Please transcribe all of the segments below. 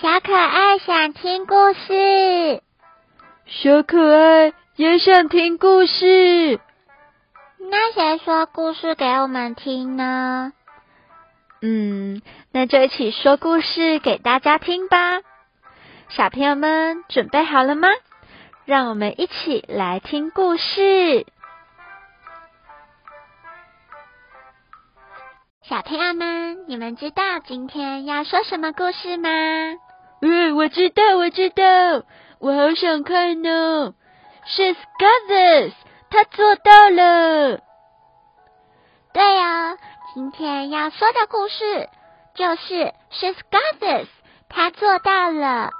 小可爱想听故事，小可爱也想听故事。那谁说故事给我们听呢？嗯，那就一起说故事给大家听吧。小朋友们准备好了吗？让我们一起来听故事。小朋友们，你们知道今天要说什么故事吗？嗯，我知道，我知道，我好想看呢。She's got this，她做到了。对哦，今天要说的故事就是 She's got this，她做到了。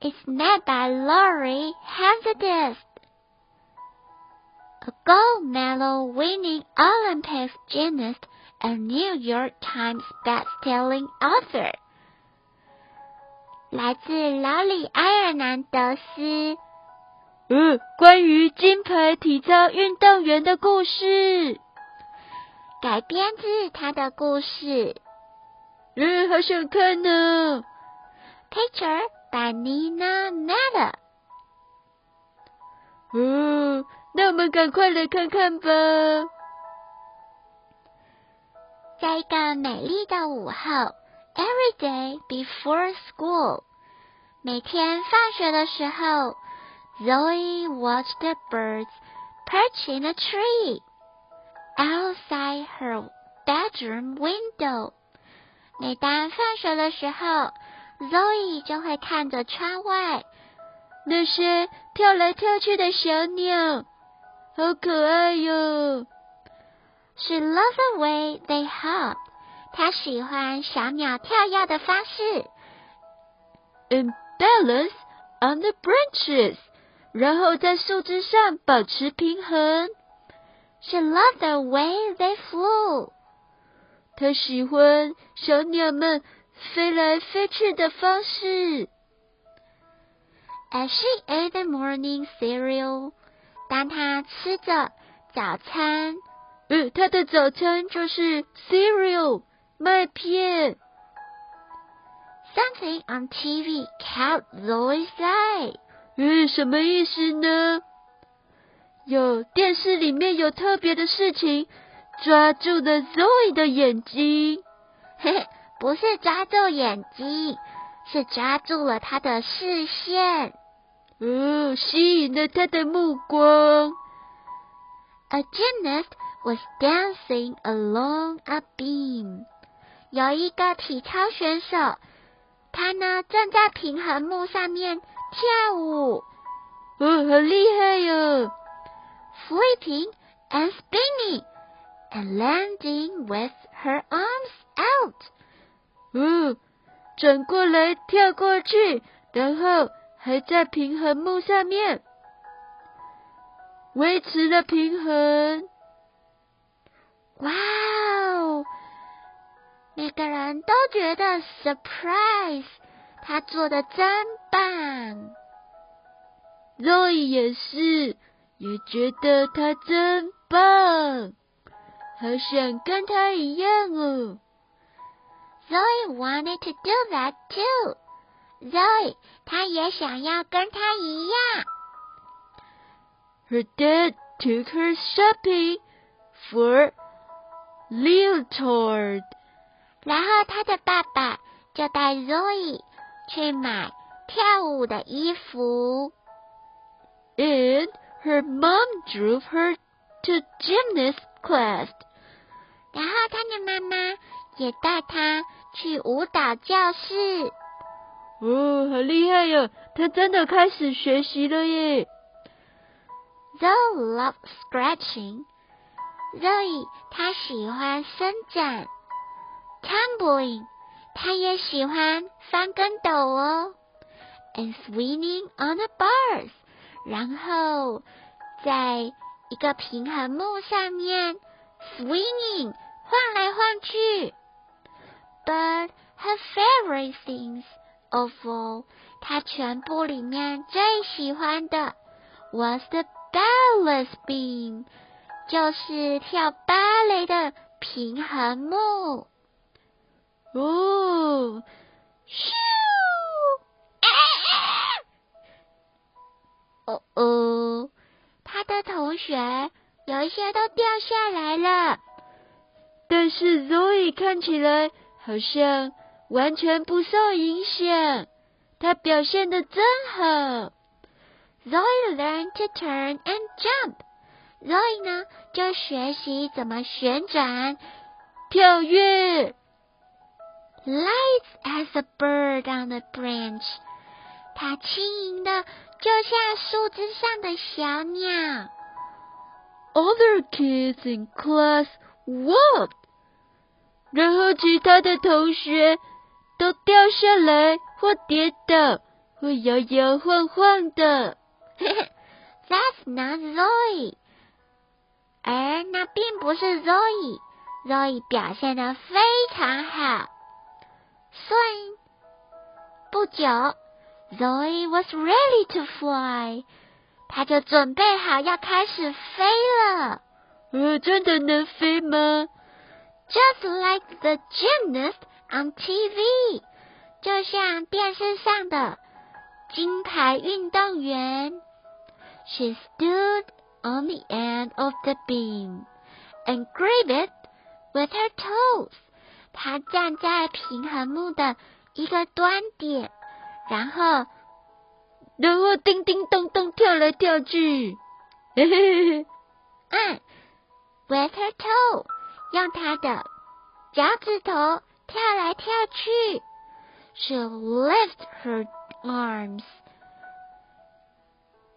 It's made by Laurie Hazardist. a gold medal winning Olympic gymnast and New York Times best-selling author. 来自老里埃尔南德斯。嗯，关于金牌体操运动员的故事，改编自他的故事。嗯，好想看呢。Picture by Nina Nada。嗯。那我们赶快来看看吧。在一个美丽的午后，Every day before school，每天放学的时候，Zoe watched the birds perch in a tree outside her bedroom window。每当放学的时候，Zoe 就会看着窗外那些跳来跳去的小鸟。好可爱哟！She loves the way they hop。她喜欢小鸟跳跃的方式。嗯 balance on the branches。然后在树枝上保持平衡。She loves the way they flew。她喜欢小鸟们飞来飞去的方式。As she ate the morning cereal。当她吃着早餐，呃，她的早餐就是 cereal 麦片。Something on TV caught Zoe's eye。嗯，什么意思呢？有电视里面有特别的事情抓住了 Zoe 的眼睛。嘿嘿，不是抓住眼睛，是抓住了他的视线。哦，吸引了他的目光。A gymnast was dancing along a beam。有一个体操选手，他呢正在平衡木上面跳舞。哦，好厉害哟！Flipping and spinning and landing with her arms out。哦，转过来跳过去，然后。还在平衡木上面维持了平衡。哇哦！每个人都觉得 surprise，他做的真棒。Zoe 也是，也觉得他真棒，好想跟他一样哦。Zoe wanted to do that too. Zoe，她也想要跟他一样。Her dad took her shopping for leotard。然后他的爸爸就带 Zoe 去买跳舞的衣服。And her mom drove her to gymnast class。然后他的妈妈也带她去舞蹈教室。哦，好厉害哟！他真的开始学习了耶。Zoe loves scratching. Zoe 他喜欢伸展。Tumbling 他也喜欢翻跟斗哦。And swinging on the bars 然后在一个平衡木上面 swinging 晃来晃去。But her favorite things Of all，他全部里面最喜欢的 was the balance beam，就是跳芭蕾的平衡木。哦，咻！啊啊、哦哦，他的同学有一些都掉下来了，但是 Zoe 看起来好像完全不受影响，他表现的真好。Zoe learned to turn and jump. Zoe 呢，就学习怎么旋转、跳跃。Light as a bird on a branch. 它轻盈的，就像树枝上的小鸟。Other kids in class walked. 然后其他的同学都掉下来或跌倒，会摇摇晃晃的。That's not Zoe。而那并不是 Zoe。Zoe 表现的非常好。Soon，不久，Zoe was ready to fly。他就准备好要开始飞了。呃，真的能飞吗？Just like the gymnast on TV，就像电视上的金牌运动员。She stood on the end of the beam and grabbed it with her toes. 她站在平衡木的一个端点，然后，然后叮叮咚咚跳来跳去。嘿嘿嘿，嗯，with her toe，用她的脚趾头跳来跳去。She lifted her arms.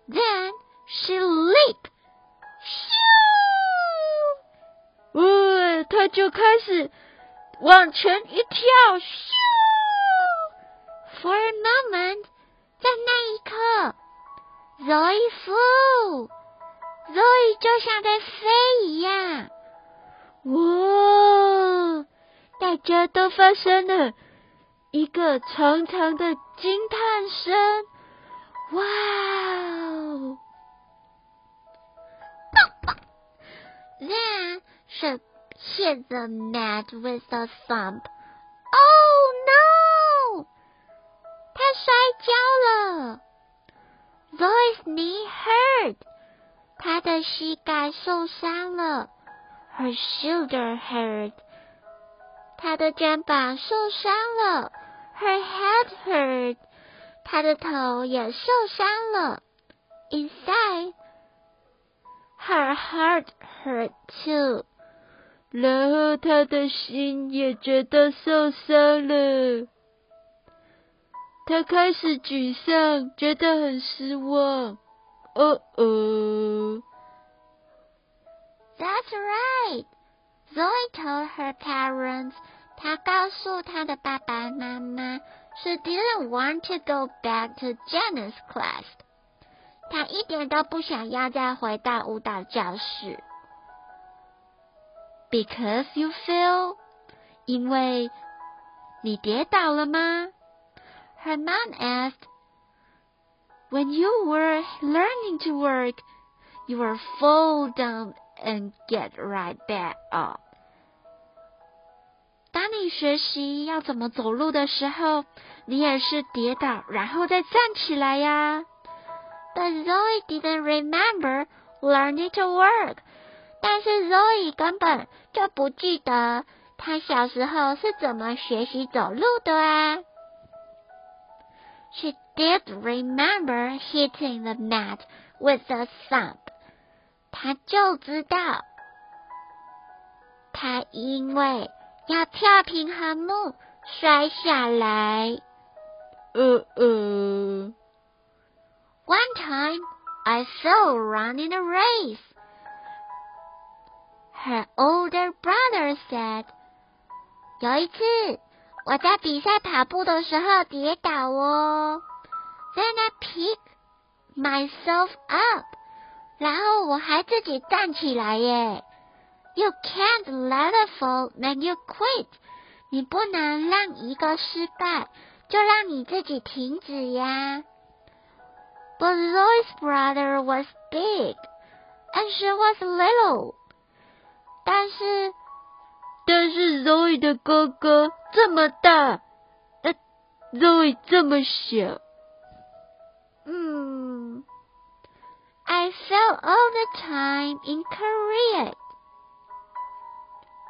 Then she leaped. 咻！哇，他就开始往前一跳。咻！For a moment，在那一刻，Zoe flew。Zoe 就像在飞一样。哇！大家都发生了一个长长的惊叹声。哇哦！Then she hit the mat with a thump. Oh no! 她摔跤了。Zoe's knee hurt. 她的膝盖受伤了。Her shoulder hurt. 她的肩膀受伤了。Her head hurt. 她的头也受伤了。Inside, her heart hurt too. 然后他的心也觉得受伤了。他开始沮丧，觉得很失望。哦哦。That's right. Zoe told her parents. 她告诉她的爸爸妈妈。She didn't want to go back to Janice's class. 她一点都不想要再回到舞蹈教室。Because you fell，因为你跌倒了吗？Her mom asked. When you were learning to work, you were fall down and get right back up. 当你学习要怎么走路的时候，你也是跌倒，然后再站起来呀。But Zoe didn't remember learning to work。 但是 Zoe 根本就不记得她小时候是怎么学习走路的啊。She did remember hitting the mat with a thump。她就知道，她因为。要跳平衡木，摔下来。呃呃。One time I saw running a race. Her older brother said. 有一次我在比赛跑步的时候跌倒哦。Then I picked myself up. 然后我还自己站起来耶。You can't let a fall make you quit。你不能让一个失败就让你自己停止呀。But Zoe's brother was big, and she was little。但是，但是 Zoe 的哥哥这么大，呃，Zoe 这么小。嗯，I fell all the time in Korea.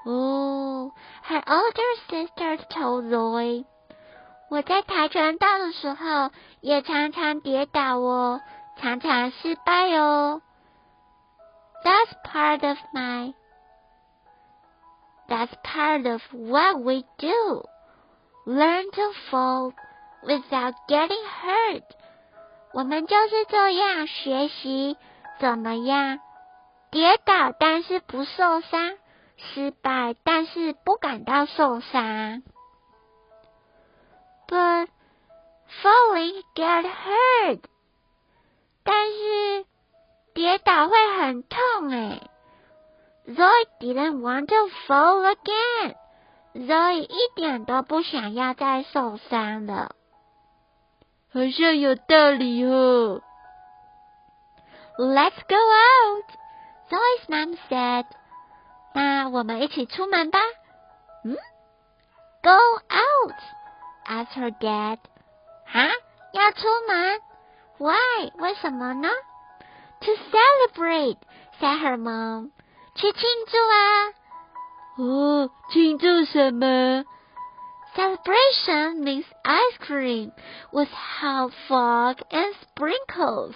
Oh, her older sister told Zoe. 我在跆拳道的时候也常常跌倒哦，常常失败哦。That's part of my. That's part of what we do. Learn to fall without getting hurt. 我们就是这样学习怎么样跌倒，但是不受伤；失败，但是不感到受伤。But falling get hurt，但是跌倒会很痛哎。Zoe didn't want to fall again。Zoe 一点都不想要再受伤了。好像有道理哦。Let's go out, Zoe's mom said. 那我们一起出门吧。嗯？Go out, asked her dad. 哈？要出门？Why？为什么呢？To celebrate, said her mom. 去庆祝啊。哦，庆祝什么？Celebration means ice cream with hot fog and sprinkles.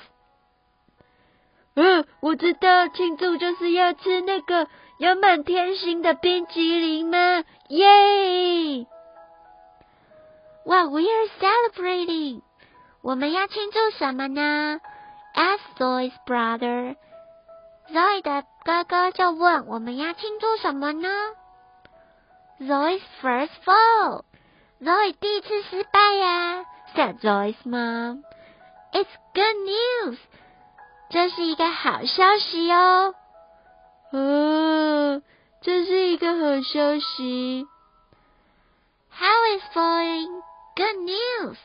嗯，我知道庆祝就是要吃那个有满天星的冰淇淋吗？耶！Well, we are celebrating. 我们要庆祝什么呢？Asked Zoe's brother. Zoe 的哥哥就问：我们要庆祝什么呢？Zoe's first fall. Zoe 第一次失败呀，said Zoe's mom. It's good news. 这是一个好消息哦。哦，这是一个好消息。How is falling good news?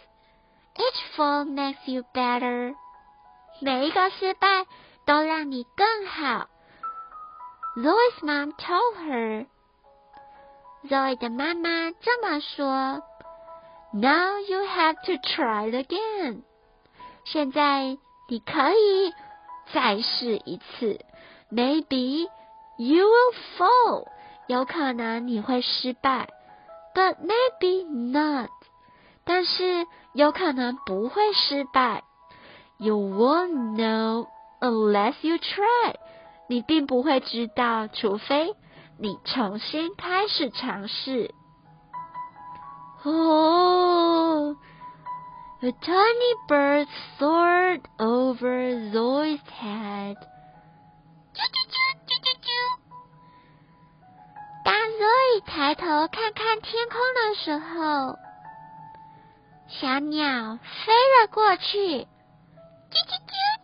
Each fall makes you better. 每一个失败都让你更好。Zoe's mom told her. Zoe 的妈妈这么说：“Now you have to try again。现在你可以再试一次。Maybe you will fall，有可能你会失败，but maybe not，但是有可能不会失败。You won't know unless you try，你并不会知道，除非。”你重新开始尝试。哦，A tiny bird soared over Zoe's head。啾啾啾啾啾啾！当 Zoe 抬头看看天空的时候，小鸟飞了过去。啾啾啾！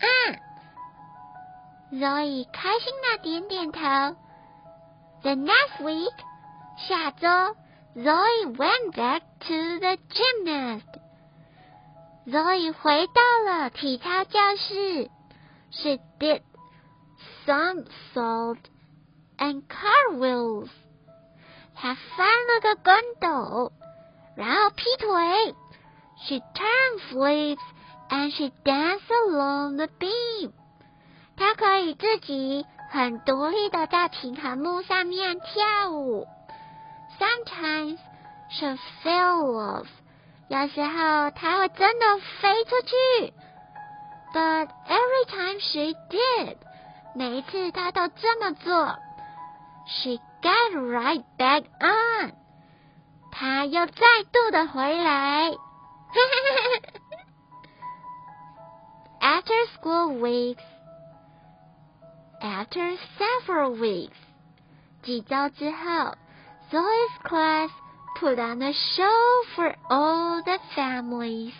啊！Zoe 开心的点点头。The next week，下周，Zoe went back to the gymnast。Zoe 回到了体操教室。She did somersault and cartwheels。她翻了个跟斗，然后劈腿。She turned flips And she dance along the beam。她可以自己很独立的在平衡木上面跳舞。Sometimes she fell off，有时候她会真的飞出去。But every time she did，每一次她都这么做。She got right back on，她又再度的回来。After school weeks。After several weeks，几周之后，Zoe's class put on a show for all the families。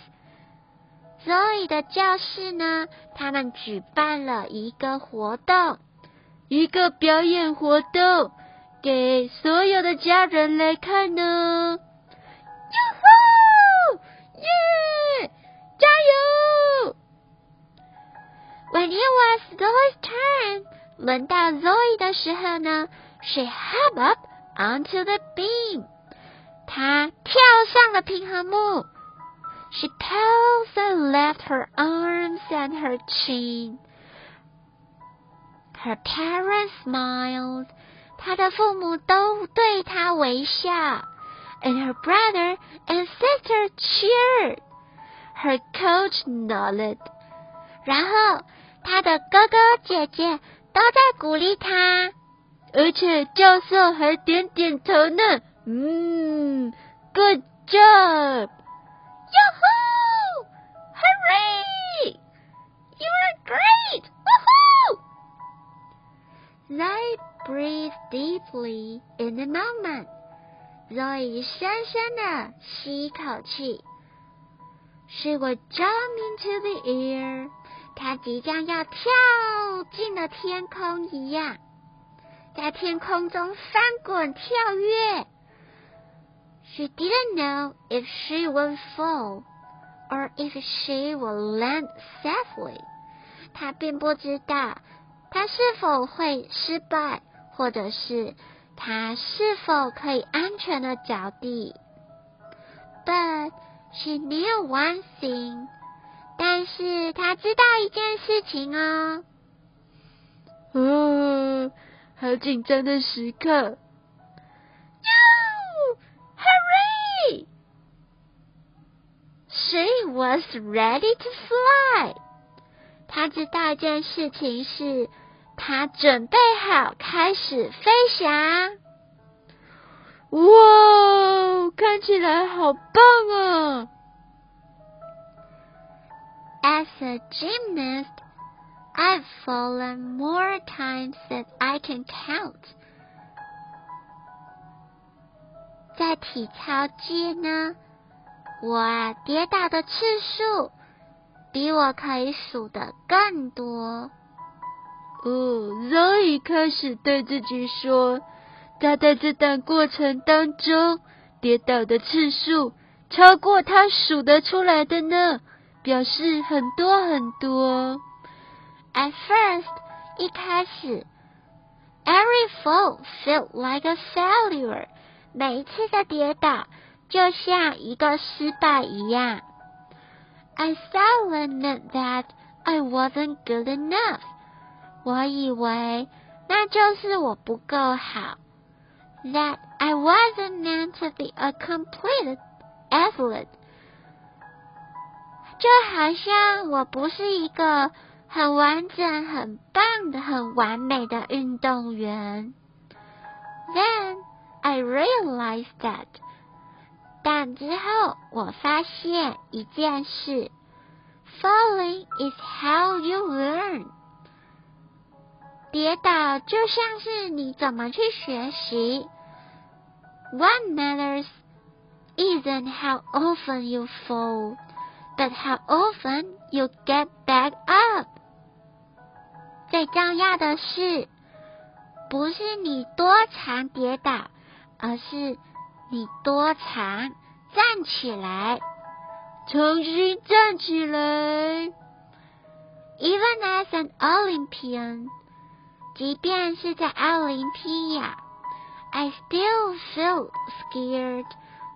Zoe 的教室呢，他们举办了一个活动，一个表演活动，给所有的家人来看呢。！When it was Zoe's turn。轮到 Zoe 的时候呢，she hop up onto the beam，她跳上了平衡木。 She paused and left her arms and her chin. Her parents smiled. 她的父母都对她微笑。And her brother and sister cheered. Her coach nodded. 然后他的哥哥姐姐都在鼓励他，而且教授还点点头呢。嗯，Good job! Hooray! You are great! Woohoo! They breathed deeply in the moment. Zoe 深深的吸一口气。She would jump into the air. 她即将要跳进了天空一样，在天空中翻滚跳跃。She didn't know if she would fall or if she would land safely. 她并不知道她是否会失败，或者是她是否可以安全的着地。But she knew one thing. 但是他知道一件事情哦。哦，好紧张的时刻。hurryshe was ready to fly. 他知道一件事情是，他准备好开始飞翔。哇，看起来好棒啊！As a gymnast, I've fallen more times than I can count. 在体操界呢？我，跌倒的次数比我可以数的更多。哦，Zoe 开始对自己说，他在这段过程当中跌倒的次数超过他数得出来的呢，表示很多很多。At first，一开始，every fall felt like a failure，每一次的跌倒。就像一个失败一样。I thought that I wasn't good enough。我以为那就是我不够好。That I wasn't meant to be a complete athlete。就好像我不是一个很完整、很棒的、很完美的运动员。Then I realized that。但之后我发现一件事：Falling is how you learn。跌倒就像是你怎么去学习。What matters isn't how often you fall, but how often you get back up。最重要的是，不是你多常跌倒，而是。你多长？站起来，重新站起来。Even as an Olympian，即便是在奥林匹亚，I still feel scared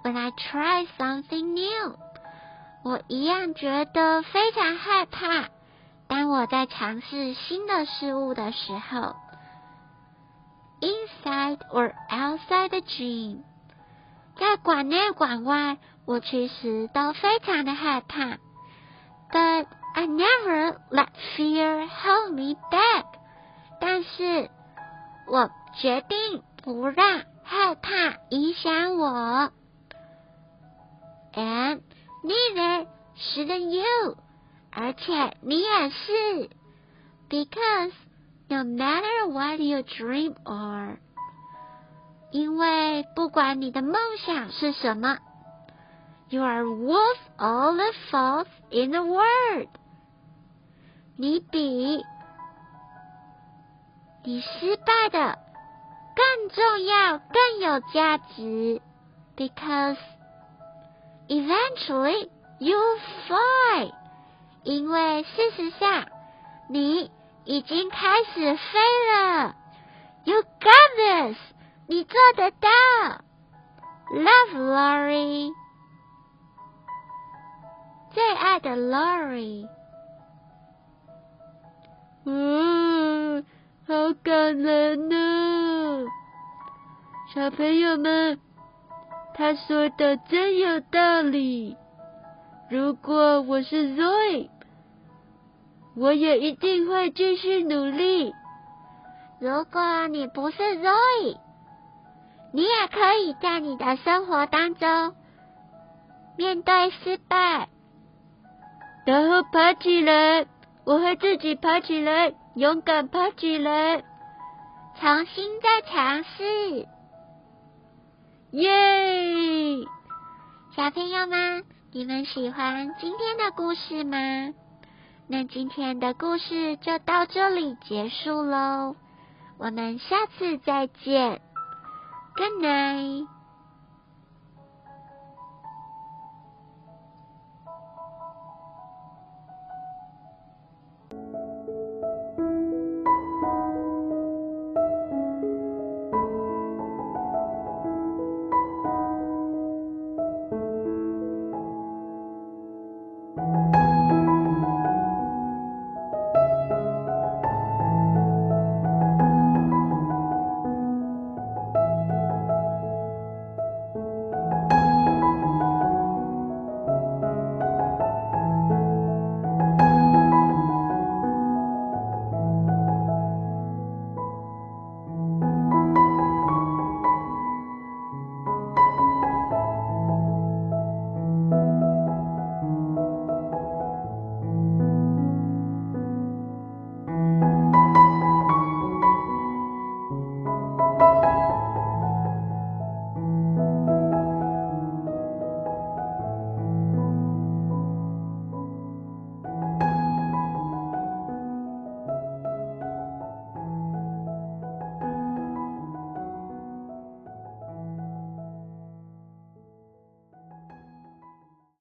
when I try something new。我一样觉得非常害怕，当我在尝试新的事物的时候。Inside or outside the gym。在馆内馆外，我其实都非常的害怕。But I never let fear hold me back。但是我决定不让害怕影响我。And neither should you。而且你也是。Because no matter what your dream are。因为不管你的梦想是什么，You are worth all the faults in the world。你比你失败的更重要、更有价值，because eventually you fly。因为事实上你已经开始飞了，You got this。你做得到，Love Lori。最爱的 Lori。嗯，好感人呢！小朋友们，他说的真有道理。如果我是 Zoe，我也一定会继续努力。如果你不是 Zoe，你也可以在你的生活当中面对失败，然后爬起来。我会自己爬起来，勇敢爬起来，重新再尝试。耶！小朋友们，你们喜欢今天的故事吗？那今天的故事就到这里结束喽，我们下次再见，Good night。